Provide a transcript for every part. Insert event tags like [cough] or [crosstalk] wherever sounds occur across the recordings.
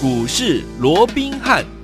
股市罗宾汉。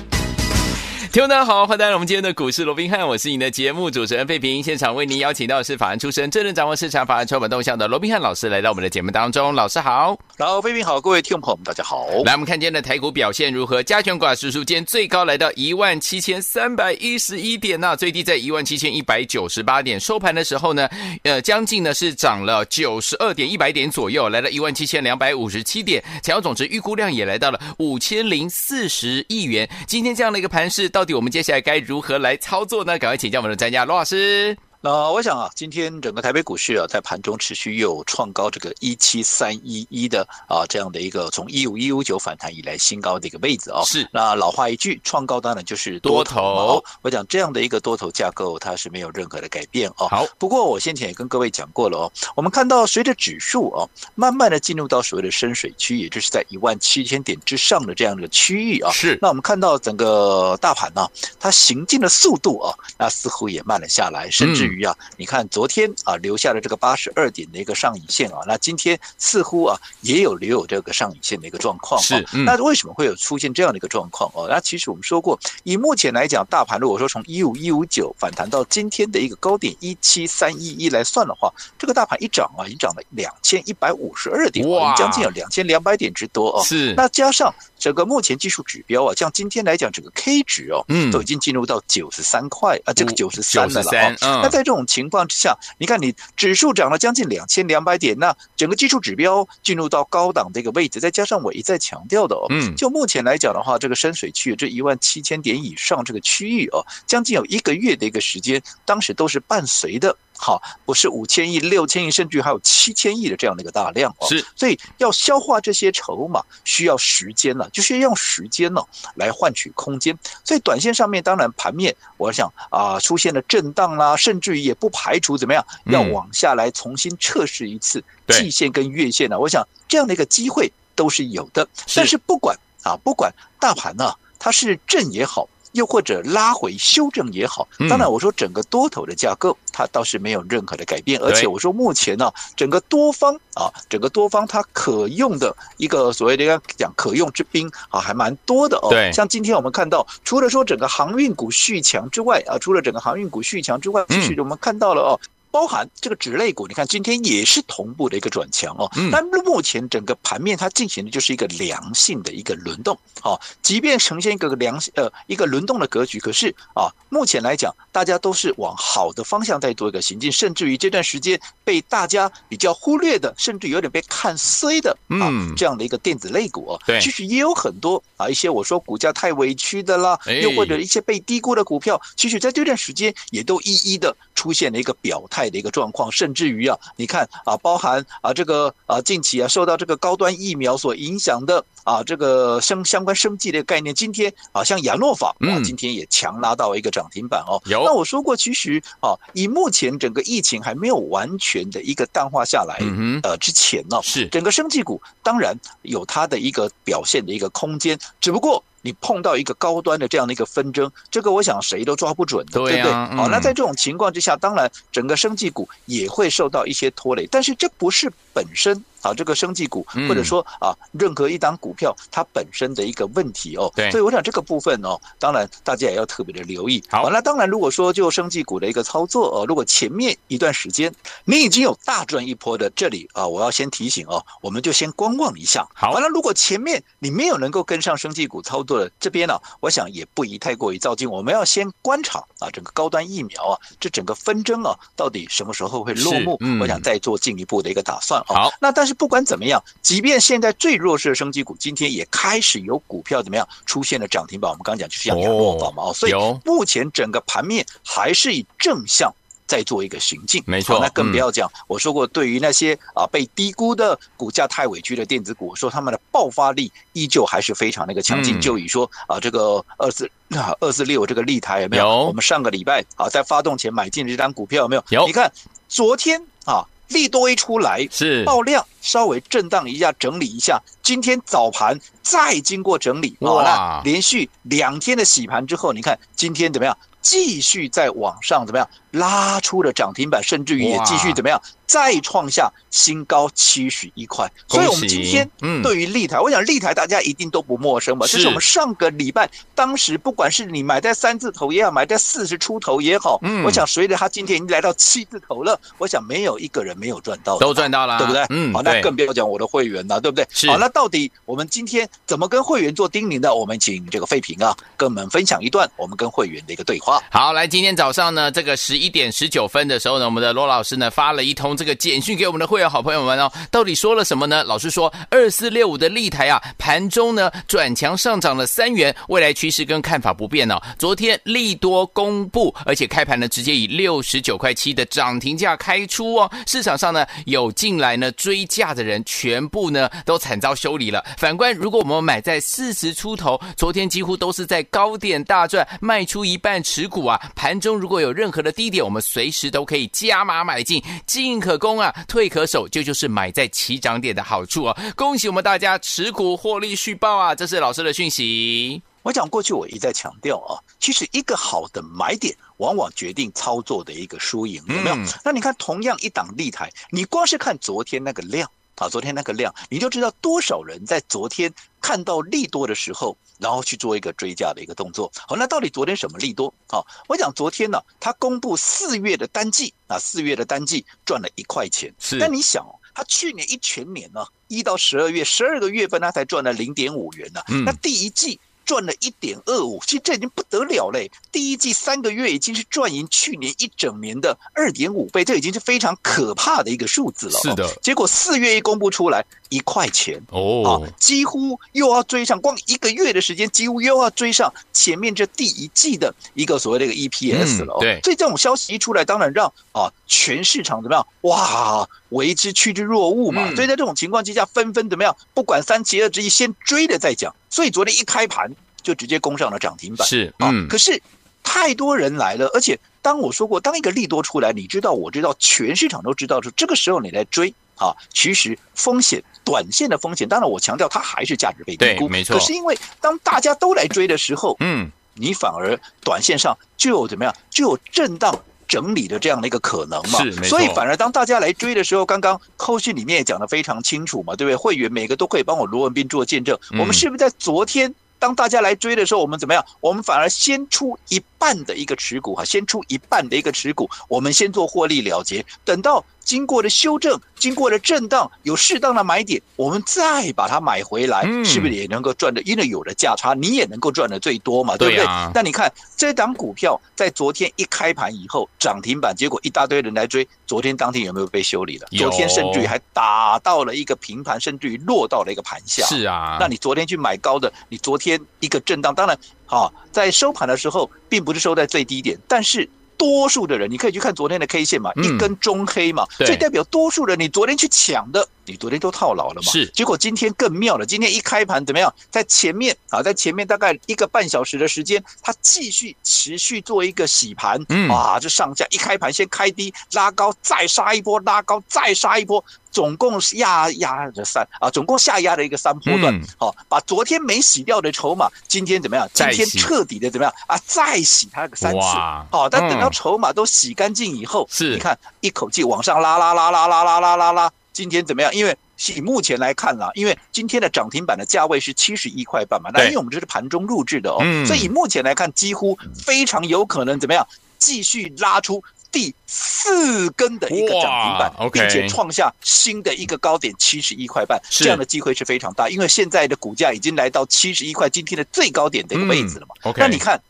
听众大家好，欢迎来到我们今天的股市罗宾汉，我是你的节目主持人费平。现场为您邀请到的是法案出身、真正掌握市场法案成本动向的罗宾汉老师，来到我们的节目当中。老师好，老费平好，各位听众朋友们大家好。来，我们看今天的台股表现如何？加权股指数间最高来到一万七千三百一十一点呐，最低在一万七千一百九十八点。收盘的时候呢，呃，将近呢是涨了九十二点一百点左右，来到一万七千两百五十七点。成交总值预估量也来到了五千零四十亿元。今天这样的一个盘势，到到底我们接下来该如何来操作呢？赶快请教我们的专家罗老师。那我想啊，今天整个台北股市啊，在盘中持续又有创高这个一七三一一的啊这样的一个从一五一五九反弹以来新高的一个位置啊。是。那老话一句，创高当然就是多头。多头我讲这样的一个多头架构，它是没有任何的改变哦。好。不过我先前也跟各位讲过了哦，我们看到随着指数啊慢慢的进入到所谓的深水区，也就是在一万七千点之上的这样的区域啊。是。那我们看到整个大盘呢，它行进的速度啊，那似乎也慢了下来，甚至于。啊，你看昨天啊留下了这个八十二点的一个上影线啊，那今天似乎啊也有留有这个上影线的一个状况。是，那为什么会有出现这样的一个状况哦？那其实我们说过，以目前来讲，大盘如果说从一五一五九反弹到今天的一个高点一七三一一来算的话，这个大盘一涨啊，已经涨了两千一百五十二点，哇，将近有两千两百点之多哦。是，那加上。整个目前技术指标啊，像今天来讲，整个 K 值哦，嗯，都已经进入到九十三块啊，这个九十三了啊。那在这种情况之下，你看你指数涨了将近两千两百点，那整个技术指标进入到高档的一个位置，再加上我一再强调的哦，嗯，就目前来讲的话，这个深水区这一万七千点以上这个区域哦，将近有一个月的一个时间，当时都是伴随的。好，不是五千亿、六千亿，甚至还有七千亿的这样的一个大量哦。是，所以要消化这些筹码需要时间了，就是要用时间呢来换取空间。所以短线上面当然盘面，我想啊出现了震荡啦，甚至于也不排除怎么样要往下来重新测试一次季线跟月线呢。我想这样的一个机会都是有的。但是不管啊，不管大盘呢，它是正也好。又或者拉回修正也好，当然我说整个多头的架构它倒是没有任何的改变，而且我说目前呢，整个多方啊，整个多方它可用的一个所谓的要讲可用之兵啊，还蛮多的哦。对，像今天我们看到，除了说整个航运股续强之外啊，除了整个航运股续强之外，其实我们看到了哦。包含这个纸类股，你看今天也是同步的一个转强哦。嗯。但目前整个盘面它进行的就是一个良性的一个轮动，哦，即便呈现一个良呃一个轮动的格局，可是啊，目前来讲，大家都是往好的方向在做一个行进，甚至于这段时间被大家比较忽略的，甚至有点被看衰的啊，这样的一个电子类股哦，其实也有很多啊一些我说股价太委屈的啦，又或者一些被低估的股票，其实在这段时间也都一一的出现了一个表态。的一个状况，甚至于啊，你看啊，包含啊这个啊近期啊受到这个高端疫苗所影响的啊这个生相关生计的概念，今天啊像亚诺法啊今天也强拉到一个涨停板哦。有那我说过，其实啊以目前整个疫情还没有完全的一个淡化下来呃之前呢，是整个生计股当然有它的一个表现的一个空间，只不过。你碰到一个高端的这样的一个纷争，这个我想谁都抓不准的，对不对？好，那在这种情况之下，当然整个生技股也会受到一些拖累，但是这不是本身。啊，这个生技股，或者说啊，任何一档股票它本身的一个问题哦，对，所以我想这个部分哦，当然大家也要特别的留意。好，那当然如果说就生技股的一个操作哦，如果前面一段时间你已经有大赚一波的，这里啊，我要先提醒哦，我们就先观望一下。好，完了，如果前面你没有能够跟上生技股操作的这边呢，我想也不宜太过于照进，我们要先观察啊，整个高端疫苗啊，这整个纷争啊，到底什么时候会落幕？我想再做进一步的一个打算。好，那但是。不管怎么样，即便现在最弱势的升级股，今天也开始有股票怎么样出现了涨停板。我们刚刚讲就是像亚诺法嘛，所以目前整个盘面还是以正向在做一个行进。没错，那更不要讲，我说过，对于那些啊被低估的股价太委屈的电子股，我说他们的爆发力依旧还是非常那个强劲。就以说啊，这个二四 [coughs] 二四六这个立台有没有？我们上个礼拜啊在发动前买进的这张股票有没有？有。你看昨天啊。利多一出来是爆量，稍微震荡一下，整理一下。今天早盘再经过整理，哇，那连续两天的洗盘之后，你看今天怎么样？继续在往上怎么样？拉出了涨停板，甚至于也继续怎么样？再创下新高七十一块，所以我们今天对于立台，我想立台大家一定都不陌生吧？这是我们上个礼拜当时不管是你买在三字头也好，买在四十出头也好，我想随着它今天已经来到七字头了，我想没有一个人没有赚到，都赚到了，对不对？嗯，好，那更不要讲我的会员了，对不对？好，那到底我们今天怎么跟会员做叮咛的？我们请这个费平啊，跟我们分享一段我们跟会员的一个对话。好，来，今天早上呢，这个十一一点十九分的时候呢，我们的罗老师呢发了一通。这个简讯给我们的会员好朋友们哦，到底说了什么呢？老师说，二四六五的立台啊，盘中呢转强上涨了三元，未来趋势跟看法不变哦。昨天利多公布，而且开盘呢直接以六十九块七的涨停价开出哦。市场上呢有进来呢追价的人，全部呢都惨遭修理了。反观如果我们买在四十出头，昨天几乎都是在高点大赚，卖出一半持股啊。盘中如果有任何的低点，我们随时都可以加码买进，进可攻啊，退可守，这就，就是买在起涨点的好处哦。恭喜我们大家持股获利续报啊！这是老师的讯息。我讲过去我一再强调啊，其实一个好的买点往往决定操作的一个输赢，有没有？嗯、那你看，同样一档立台，你光是看昨天那个量。好，昨天那个量，你就知道多少人在昨天看到利多的时候，然后去做一个追加的一个动作。好，那到底昨天什么利多？好，我讲昨天呢，他公布四月的单季，啊，四月的单季赚了一块钱。是。但你想哦，他去年一全年呢，一到十二月，十二个月份他才赚了零点五元呢。嗯。那第一季。赚了一点二五，其实这已经不得了嘞！第一季三个月已经是赚赢去年一整年的二点五倍，这已经是非常可怕的一个数字了。是的，结果四月一公布出来，一块钱哦，几乎又要追上，光一个月的时间，几乎又要追上前面这第一季的一个所谓的一个 EPS 了。对，所以这种消息一出来，当然让啊全市场怎么样？哇，为之趋之若鹜嘛。所以在这种情况之下，纷纷怎么样？不管三七二十一，先追了再讲。所以昨天一开盘就直接攻上了涨停板，是啊，可是太多人来了，而且当我说过，当一个利多出来，你知道，我知道，全市场都知道，说这个时候你来追啊，其实风险，短线的风险，当然我强调它还是价值被低估，没错。可是因为当大家都来追的时候，嗯，你反而短线上就有怎么样，就有震荡。整理的这样的一个可能嘛，所以反而当大家来追的时候，刚刚扣讯里面也讲得非常清楚嘛，对不对？会员每个都可以帮我罗文斌做见证，我们是不是在昨天当大家来追的时候，我们怎么样？我们反而先出一半的一个持股哈，先出一半的一个持股，我们先做获利了结，等到。经过了修正，经过了震荡，有适当的买点，我们再把它买回来，是不是也能够赚的？因为有了价差，你也能够赚的最多嘛，对不对？那你看这档股票在昨天一开盘以后涨停板，结果一大堆人来追，昨天当天有没有被修理了？昨天甚至于还打到了一个平盘，甚至于落到了一个盘下。是啊，那你昨天去买高的，你昨天一个震荡，当然好，在收盘的时候并不是收在最低点，但是。多数的人，你可以去看昨天的 K 线嘛，一根中黑嘛，所以代表多数人，你昨天去抢的，你昨天都套牢了嘛。是，结果今天更妙了，今天一开盘怎么样？在前面啊，在前面大概一个半小时的时间，它继续持续做一个洗盘，啊，就上下一开盘先开低拉高，再杀一波，拉高再杀一波。总共是压压的三啊，总共下压的一个三波段，好、嗯，把昨天没洗掉的筹码，今天怎么样？今天彻底的怎么样啊？再洗它个三次，好，但等到筹码都洗干净以后，是，你看一口气往上拉拉拉拉拉拉拉拉拉，今天怎么样？因为以目前来看啦，因为今天的涨停板的价位是七十一块半嘛，那因为我们这是盘中录制的哦，所以以目前来看，几乎非常有可能怎么样？继续拉出。第四根的一个涨停板，并且创下新的一个高点七十一块半，这样的机会是非常大，因为现在的股价已经来到七十一块，今天的最高点的一个位置了嘛。那你看。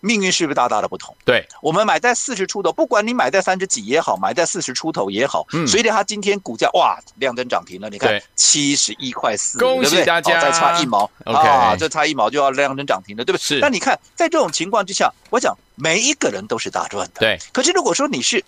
命运是不是大大的不同？对，我们买在四十出头，不管你买在三十几也好，买在四十出头也好，嗯，随着它今天股价哇亮灯涨停了，你看七十一块四，恭喜大家，再差一毛啊，这差一毛就要亮灯涨停了，对不对？是。那你看，在这种情况之下，我讲每一个人都是大赚的。对。可是如果说你是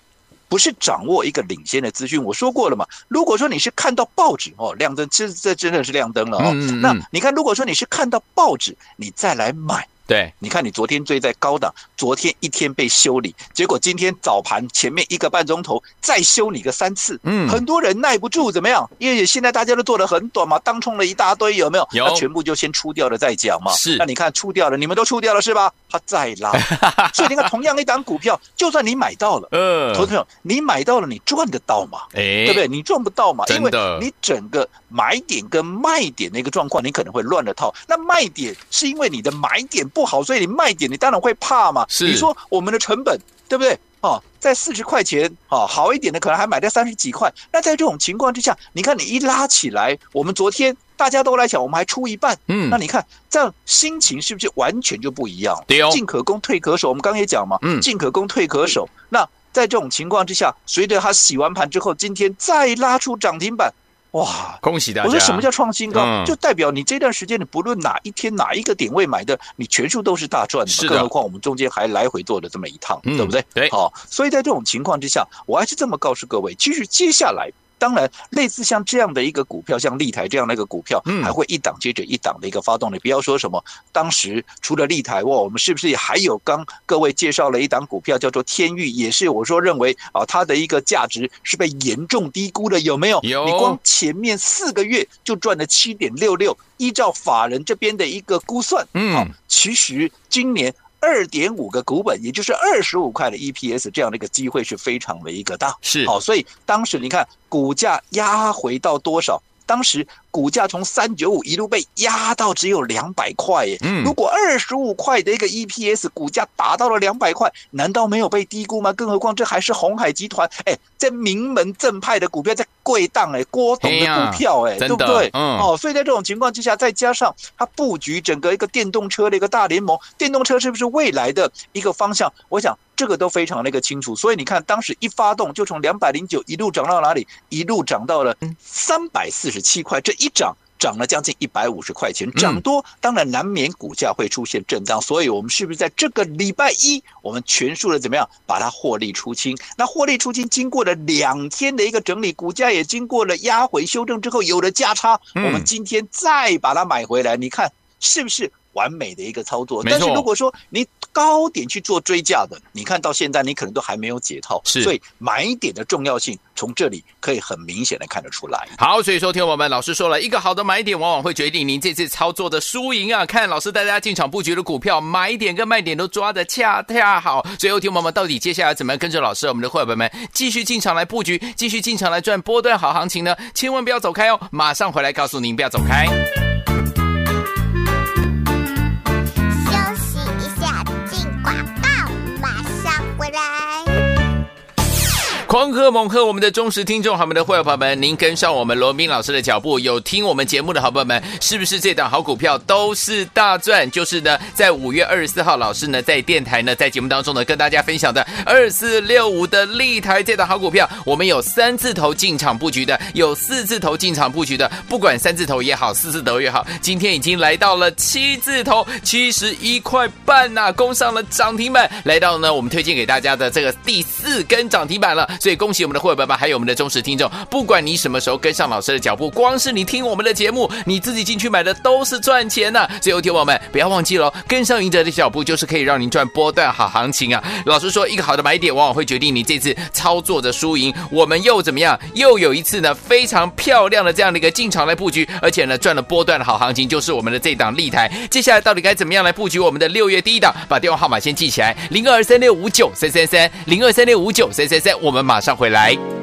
不是掌握一个领先的资讯？我说过了嘛，如果说你是看到报纸哦亮灯，这这真的是亮灯了哦。那你看，如果说你是看到报纸，你再来买。对，你看你昨天追在高档，昨天一天被修理，结果今天早盘前面一个半钟头再修理个三次，嗯，很多人耐不住，怎么样？因为现在大家都做的很短嘛，当冲了一大堆，有没有？有，那全部就先出掉了再讲嘛。是，那你看出掉了，你们都出掉了是吧？他再拉，[laughs] 所以你看同样一档股票，就算你买到了，嗯，投资朋友，你买到了，你赚得到吗？哎，对不对？你赚不到嘛，因为你整个买点跟卖点的一个状况，你可能会乱了套。那卖点是因为你的买点不好，所以你卖点你当然会怕嘛。是，你说我们的成本对不对？哦，在四十块钱，哦，好一点的可能还买在三十几块。那在这种情况之下，你看你一拉起来，我们昨天大家都来讲，我们还出一半，嗯，那你看这样心情是不是完全就不一样？对哦，进可攻，退可守。我们刚刚也讲嘛，嗯，进可攻，退可守。那在这种情况之下，随着它洗完盘之后，今天再拉出涨停板。哇！恭喜大家！我说什么叫创新高？嗯、就代表你这段时间，你不论哪一天哪一个点位买的，你全数都是大赚的。是的。更何况我们中间还来回做了这么一趟，嗯、对不对？对。好，所以在这种情况之下，我还是这么告诉各位，其实接下来。当然，类似像这样的一个股票，像立台这样的一个股票，还会一档接着一档的一个发动。你不要说什么，当时除了立台，哇，我们是不是还有刚各位介绍了一档股票叫做天域，也是我说认为啊，它的一个价值是被严重低估的，有没有？有。你光前面四个月就赚了七点六六，依照法人这边的一个估算，嗯，其实今年。二点五个股本，也就是二十五块的 EPS，这样的一个机会是非常的一个大。是，好，所以当时你看股价压回到多少？当时。股价从三九五一路被压到只有两百块耶！嗯，如果二十五块的一个 EPS，股价达到了两百块，难道没有被低估吗？更何况这还是鸿海集团，哎，在名门正派的股票，在贵档哎，郭董的股票哎，对不对？嗯，哦，所以在这种情况之下，再加上它布局整个一个电动车的一个大联盟，电动车是不是未来的一个方向？我想这个都非常的一个清楚。所以你看，当时一发动就从两百零九一路涨到哪里？一路涨到了三百四十七块。这一涨涨了将近一百五十块钱，涨多当然难免股价会出现震荡，所以我们是不是在这个礼拜一，我们全数的怎么样把它获利出清？那获利出清经过了两天的一个整理，股价也经过了压回修正之后有了价差，我们今天再把它买回来，你看是不是？完美的一个操作，但是如果说你高点去做追价的，你看到现在你可能都还没有解套，是，所以买点的重要性从这里可以很明显的看得出来。好，所以说听我们老师说了一个好的买点，往往会决定您这次操作的输赢啊。看老师带大家进场布局的股票，买点跟卖点都抓得恰恰好。最后听我们到底接下来怎么样跟着老师，我们的伙伴们继续进场来布局，继续进场来赚波段好行情呢？千万不要走开哦，马上回来告诉您，不要走开。狂贺猛贺！我们的忠实听众，好，我们的会员朋友们，您跟上我们罗宾老师的脚步，有听我们节目的好朋友们，是不是这档好股票都是大赚？就是呢，在五月二十四号，老师呢在电台呢在节目当中呢跟大家分享的二四六五的立台这档好股票，我们有三字头进场布局的，有四字头进场布局的，不管三字头也好，四字头也好，今天已经来到了七字头，七十一块半呐、攻上了涨停板，来到呢我们推荐给大家的这个第四根涨停板了。所以恭喜我们的会员爸爸，还有我们的忠实听众。不管你什么时候跟上老师的脚步，光是你听我们的节目，你自己进去买的都是赚钱呐。最后，听友们不要忘记了，跟上赢者的脚步，就是可以让您赚波段好行情啊。老实说，一个好的买点，往往会决定你这次操作的输赢。我们又怎么样？又有一次呢，非常漂亮的这样的一个进场来布局，而且呢，赚了波段的好行情，就是我们的这档立台。接下来到底该怎么样来布局我们的六月第一档？把电话号码先记起来：零二三六五九三三三，零二三六五九三三三。我们马上回来。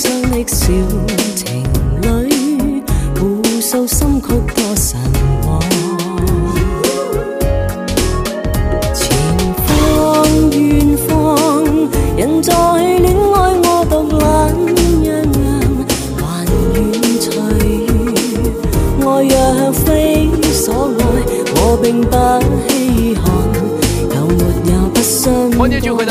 相的小情侣，互诉心曲多神往。前方远方，人在恋爱，我独冷一样。还远去，爱若非所爱，我并不。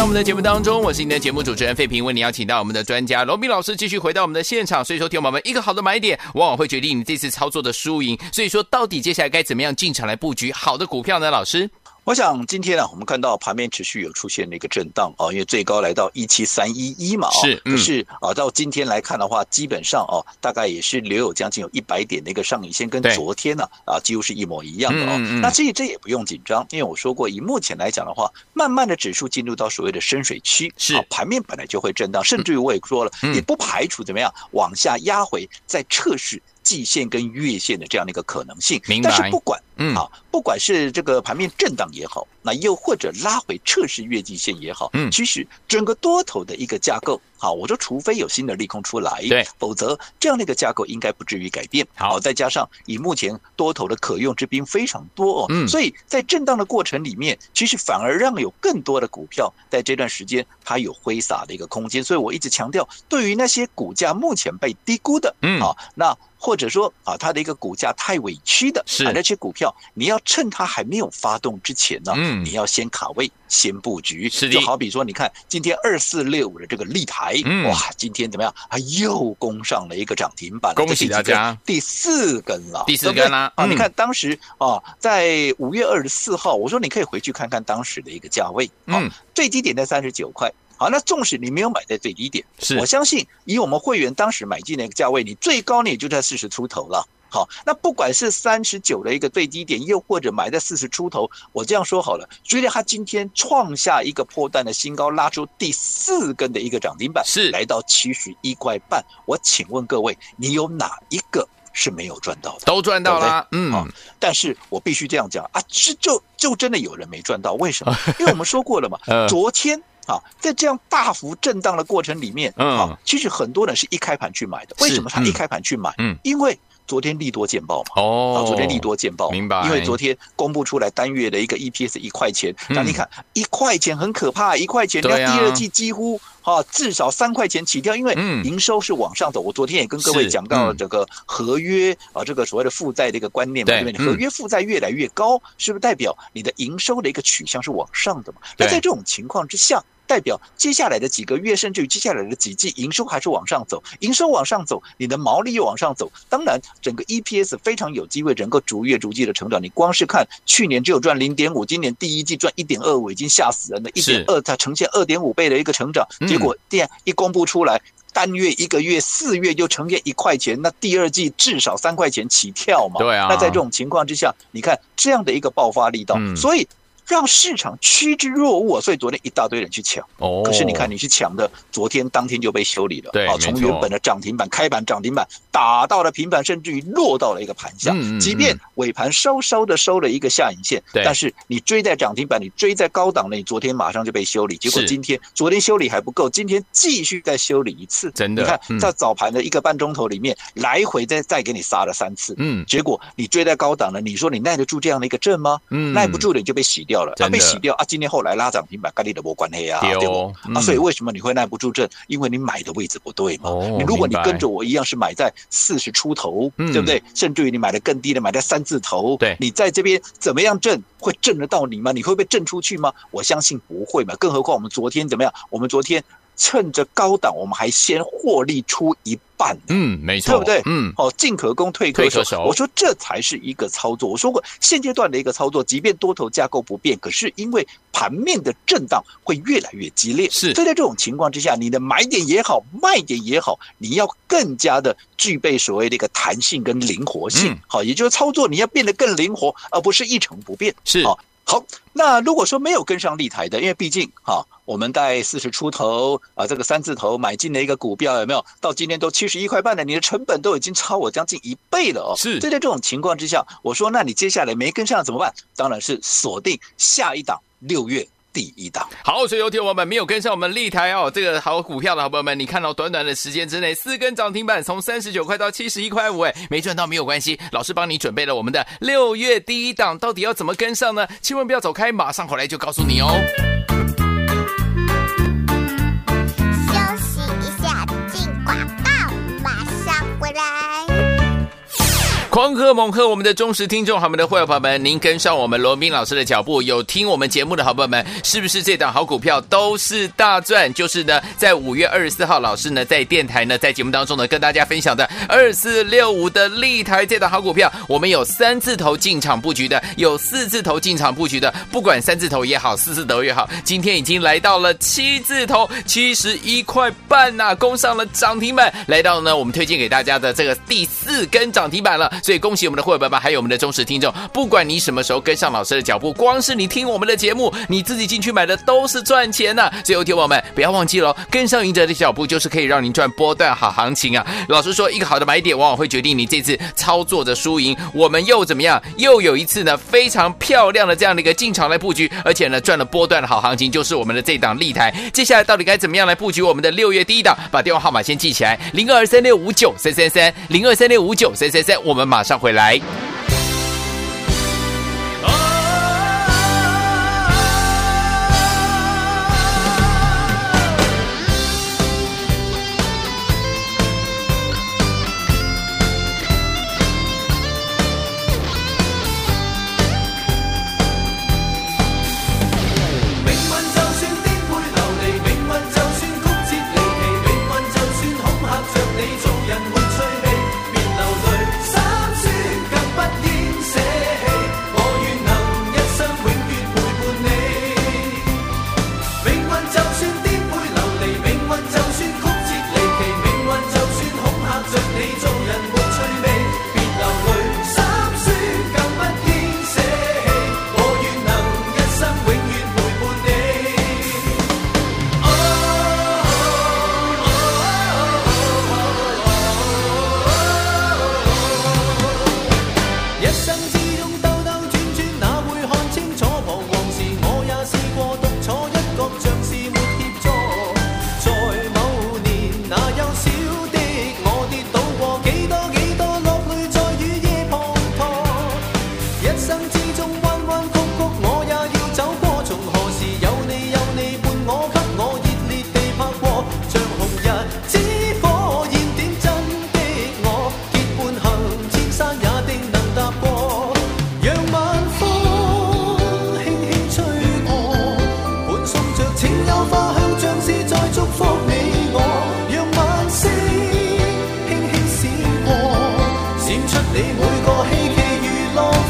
我们的节目当中，我是您的节目主持人费平，为您邀请到我们的专家罗斌老师继续回到我们的现场。所以说，听我们一个好的买点，往往会决定你这次操作的输赢。所以说，到底接下来该怎么样进场来布局好的股票呢？老师？我想今天呢、啊，我们看到盘面持续有出现那个震荡啊，因为最高来到一七三一一嘛，是，嗯、可是啊，到今天来看的话，基本上哦、啊，大概也是留有将近有一百点的一个上影线，跟昨天呢啊，啊几乎是一模一样的哦。嗯嗯、那这这也不用紧张，因为我说过，以目前来讲的话，慢慢的指数进入到所谓的深水区，是、啊，盘面本来就会震荡，甚至于我也说了，嗯、也不排除怎么样往下压回，再测试。季线跟月线的这样的一个可能性，但是不管，嗯，啊，不管是这个盘面震荡也好，那又或者拉回测试月季线也好，嗯，其实整个多头的一个架构，好，我说除非有新的利空出来，对，否则这样的一个架构应该不至于改变。好，再加上以目前多头的可用之兵非常多哦，嗯，所以在震荡的过程里面，其实反而让有更多的股票在这段时间它有挥洒的一个空间。所以我一直强调，对于那些股价目前被低估的，嗯，啊，那。或者说啊，它的一个股价太委屈的，是那些股票，你要趁它还没有发动之前呢，嗯，你要先卡位，先布局。是的，就好比说，你看今天二四六五的这个立台，嗯，哇，今天怎么样？它又攻上了一个涨停板，恭喜大家，第四根了，第四根啦。啊，你看当时啊，在五月二十四号，我说你可以回去看看当时的一个价位，嗯，最低点在三十九块。好，那纵使你没有买在最低点，是我相信以我们会员当时买进那个价位，你最高你也就在四十出头了。好，那不管是三十九的一个最低点，又或者买在四十出头，我这样说好了，随着它今天创下一个波段的新高，拉出第四根的一个涨停板，是来到七十一块半。我请问各位，你有哪一个是没有赚到的？都赚到了，嗯。但是我必须这样讲啊，是就就真的有人没赚到，为什么？[laughs] 因为我们说过了嘛，昨天。啊，在这样大幅震荡的过程里面，啊，其实很多人是一开盘去买的。为什么他一开盘去买？嗯，因为昨天利多见报嘛。哦，昨天利多见报，明白。因为昨天公布出来单月的一个 EPS 一块钱，那你看一块钱很可怕，一块钱，那第二季几乎啊至少三块钱起跳，因为营收是往上走。我昨天也跟各位讲到了这个合约啊，这个所谓的负债的一个观念嘛，对不对？合约负债越来越高，是不是代表你的营收的一个取向是往上的嘛？那在这种情况之下。代表接下来的几个月，甚至于接下来的几季，营收还是往上走，营收往上走，你的毛利又往上走，当然整个 EPS 非常有机会能够逐月逐季的成长。你光是看去年只有赚零点五，今年第一季赚一点二五，已经吓死人了。一点二它呈现二点五倍的一个成长，结果电一公布出来，单月一个月四月就呈现一块钱，那第二季至少三块钱起跳嘛。对啊。那在这种情况之下，你看这样的一个爆发力道，所以。让市场趋之若鹜，所以昨天一大堆人去抢。哦，可是你看你去抢的，昨天当天就被修理了。对，啊从原本的涨停板开盘涨停板打到了平板，甚至于落到了一个盘下。嗯，即便尾盘稍稍的收了一个下影线，对，但是你追在涨停板，你追在高档的，你昨天马上就被修理。结果今天昨天修理还不够，今天继续再修理一次。真的，你看在早盘的一个半钟头里面，来回再再给你杀了三次。嗯，结果你追在高档了，你说你耐得住这样的一个震吗？嗯，耐不住的你就被洗掉。啊，被洗掉啊！今天后来拉涨停板，跟你的没关系啊，对不？啊，所以为什么你会耐不住震？因为你买的位置不对嘛。你如果你跟着我一样是买在四十出头，对不对？甚至于你买的更低的，买在三字头，对，你在这边怎么样震，会震得到你吗？你会被震出去吗？我相信不会嘛。更何况我们昨天怎么样？我们昨天。趁着高档，我们还先获利出一半，嗯，没错，对不对？嗯，哦，进可攻，退可守。我说这才是一个操作。我说过，现阶段的一个操作，即便多头架构不变，可是因为盘面的震荡会越来越激烈，是。所以在这种情况之下，你的买点也好，卖点也好，你要更加的具备所谓的一个弹性跟灵活性。好，也就是操作你要变得更灵活，而不是一成不变。是。好，那如果说没有跟上立台的，因为毕竟哈，我们在四十出头啊，这个三字头买进了一个股票，有没有？到今天都七十一块半了，你的成本都已经超我将近一倍了哦。是。所以在这种情况之下，我说，那你接下来没跟上怎么办？当然是锁定下一档六月。第一档好，所以有听我们没有跟上我们立台哦，这个好股票的好朋友们，你看到短短的时间之内四根涨停板，从三十九块到七十一块五，哎，没赚到没有关系，老师帮你准备了我们的六月第一档，到底要怎么跟上呢？千万不要走开，马上回来就告诉你哦。狂贺猛贺我们的忠实听众，好，我们的会员朋友们，您跟上我们罗宾老师的脚步，有听我们节目的好朋友们，是不是这档好股票都是大赚？就是呢，在五月二十四号，老师呢在电台呢在节目当中呢跟大家分享的二四六五的立台这档好股票，我们有三字头进场布局的，有四字头进场布局的，不管三字头也好，四字头也好，今天已经来到了七字头，七十一块半呐、攻上了涨停板，来到呢我们推荐给大家的这个第四根涨停板了。所以恭喜我们的会员们，还有我们的忠实听众。不管你什么时候跟上老师的脚步，光是你听我们的节目，你自己进去买的都是赚钱呐、啊。所以，有听我们不要忘记了，跟上赢者的脚步，就是可以让您赚波段好行情啊。老实说，一个好的买点往往会决定你这次操作的输赢。我们又怎么样？又有一次呢非常漂亮的这样的一个进场来布局，而且呢赚了波段的好行情，就是我们的这档立台。接下来到底该怎么样来布局我们的六月第一档？把电话号码先记起来：零二三六五九三三三，零二三六五九三三三。我们马。上回来。你每个希冀与浪。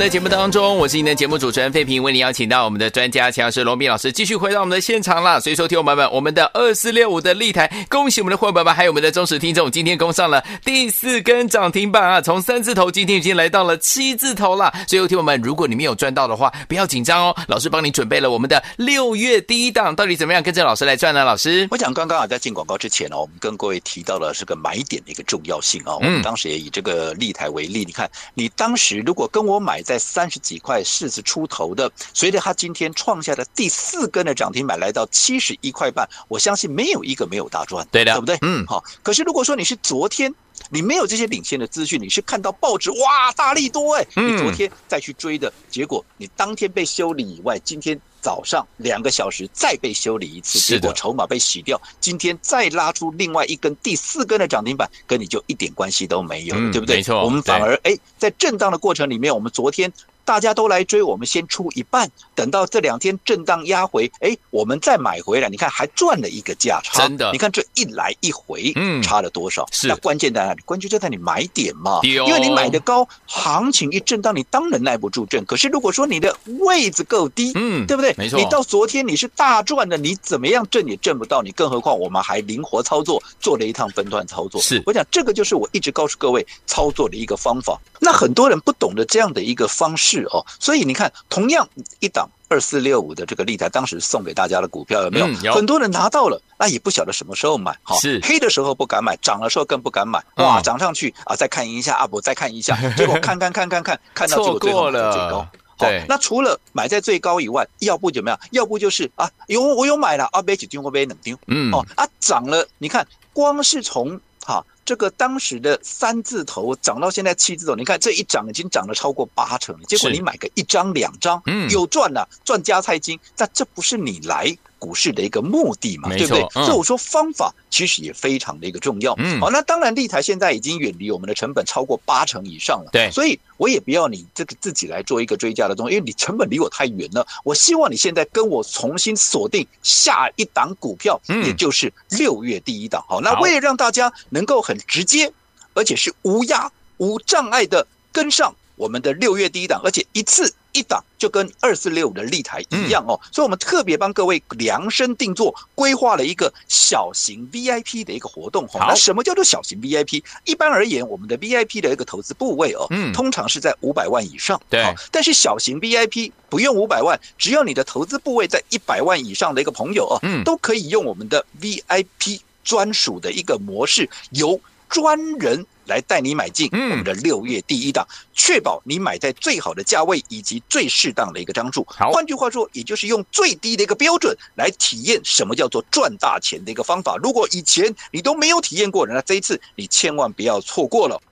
的节目当中，我是您的节目主持人费平，为您邀请到我们的专家强势罗斌老师，继续回到我们的现场了。所以说，听众朋友们，我们的二四六五的立台，恭喜我们的伙伴们，还有我们的忠实听众，今天攻上了第四根涨停板啊！从三字头，今天已经来到了七字头了。所以，听众朋友们，如果你没有赚到的话，不要紧张哦，老师帮你准备了我们的六月第一档，到底怎么样跟着老师来赚呢？老师，我想刚刚啊，在进广告之前呢，我们跟各位提到了这个买点的一个重要性啊。我们当时也以这个立台为例，你看，你当时如果跟跟我买在三十几块四十出头的，随着它今天创下的第四根的涨停板来到七十一块半，我相信没有一个没有大赚，对的，对不对？嗯，好。可是如果说你是昨天，你没有这些领先的资讯，你是看到报纸哇大力多哎，你昨天再去追的结果，你当天被修理以外，今天。早上两个小时再被修理一次，结果筹码被洗掉。今天再拉出另外一根第四根的涨停板，跟你就一点关系都没有，对不对？没错，我们反而哎，在震荡的过程里面，我们昨天。大家都来追，我们先出一半，等到这两天震荡压回，哎，我们再买回来，你看还赚了一个价差。真的，你看这一来一回，嗯，差了多少？是。那关键在哪里？关键就在你买点嘛。哦、因为你买的高，行情一震荡，你当然耐不住震。可是如果说你的位置够低，嗯，对不对？没错。你到昨天你是大赚的，你怎么样震也震不到你，更何况我们还灵活操作，做了一趟分段操作。是。我讲这个就是我一直告诉各位操作的一个方法。那很多人不懂得这样的一个方式哦，所以你看，同样一档二四六五的这个立台，当时送给大家的股票有没有？嗯、有。很多人拿到了，那也不晓得什么时候买哈。是。黑的时候不敢买，涨的时候更不敢买。哇，涨上去啊，再看一下啊，不再看一下，[laughs] 结果看看看看看，看到结果最后最高。对。那除了买在最高以外，要不怎么样？要不就是啊，有我有买了啊，买几丢我买冷丢。嗯。哦啊，涨了，你看光是从哈。这个当时的三字头涨到现在七字头，你看这一涨已经涨了超过八成了。结果你买个一张两张，嗯，有赚了，赚加菜金，但这不是你来股市的一个目的嘛，对不对？所以我说方法其实也非常的一个重要。嗯，好，那当然，立台现在已经远离我们的成本超过八成以上了。对，所以我也不要你这个自己来做一个追加的动作，因为你成本离我太远了。我希望你现在跟我重新锁定下一档股票，也就是六月第一档。好，那为了让大家能够很直接，而且是无压无障碍的跟上我们的六月第一档，而且一次一档就跟二四六五的立台一样哦，所以我们特别帮各位量身定做，规划了一个小型 VIP 的一个活动。好，那什么叫做小型 VIP？一般而言，我们的 VIP 的一个投资部位哦，嗯，通常是在五百万以上。对，但是小型 VIP 不用五百万，只要你的投资部位在一百万以上的一个朋友哦，嗯，都可以用我们的 VIP 专属的一个模式，由专人来带你买进我们的六月第一档，确保你买在最好的价位以及最适当的一个张数。好，换句话说，也就是用最低的一个标准来体验什么叫做赚大钱的一个方法。如果以前你都没有体验过，那这一次你千万不要错过了。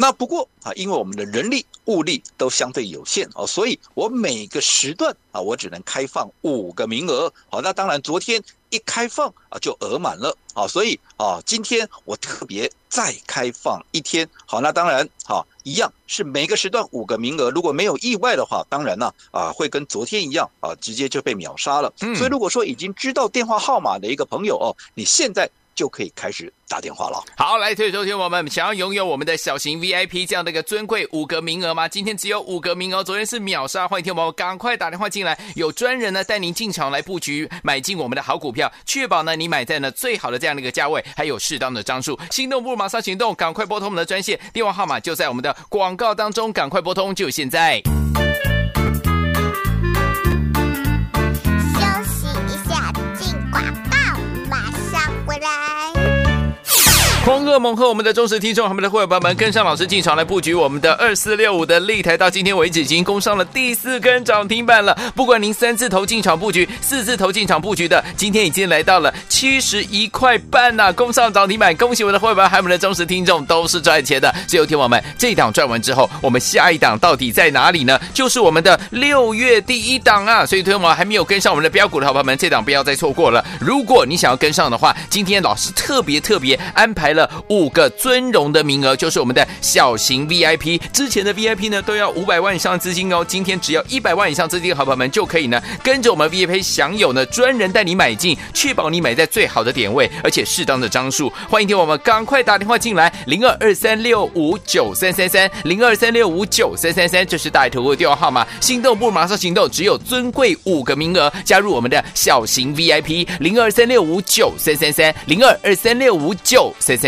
那不过啊，因为我们的人力物力都相对有限哦，所以我每个时段啊，我只能开放五个名额。好，那当然昨天一开放啊就额满了啊，所以啊今天我特别再开放一天。好，那当然好一样是每个时段五个名额，如果没有意外的话，当然呢啊会跟昨天一样啊直接就被秒杀了。所以如果说已经知道电话号码的一个朋友哦，你现在。就可以开始打电话了。好，来，各位收听我们想要拥有我们的小型 VIP 这样的一个尊贵五个名额吗？今天只有五个名额，昨天是秒杀，欢迎听众朋友赶快打电话进来，有专人呢带您进场来布局，买进我们的好股票，确保呢你买在呢最好的这样的一个价位，还有适当的张数。心动不如马上行动，赶快拨通我们的专线，电话号码就在我们的广告当中，赶快拨通，就现在。狂恶猛和我们的忠实听众，他们的会员朋友们跟上老师进场来布局我们的二四六五的立台，到今天为止已经攻上了第四根涨停板了。不管您三字头进场布局、四字头进场布局的，今天已经来到了七十一块半呐，攻上涨停板。恭喜我们的会员，还有我们的忠实听众都是赚钱的。最后听我们这档赚完之后，我们下一档到底在哪里呢？就是我们的六月第一档啊！所以听我们还没有跟上我们的标股的好朋友们，这档不要再错过了。如果你想要跟上的话，今天老师特别特别安排了。五个尊荣的名额，就是我们的小型 VIP。之前的 VIP 呢，都要五百万以上的资金哦。今天只要一百万以上资金好朋友们就可以呢，跟着我们 VIP 享有呢专人带你买进，确保你买在最好的点位，而且适当的张数。欢迎听我们赶快打电话进来，零二二三六五九三三三，零二三六五九三三三，这是大头的电话号码。心动不如马上行动，只有尊贵五个名额，加入我们的小型 VIP，零二三六五九三三三，零二二三六五九三三。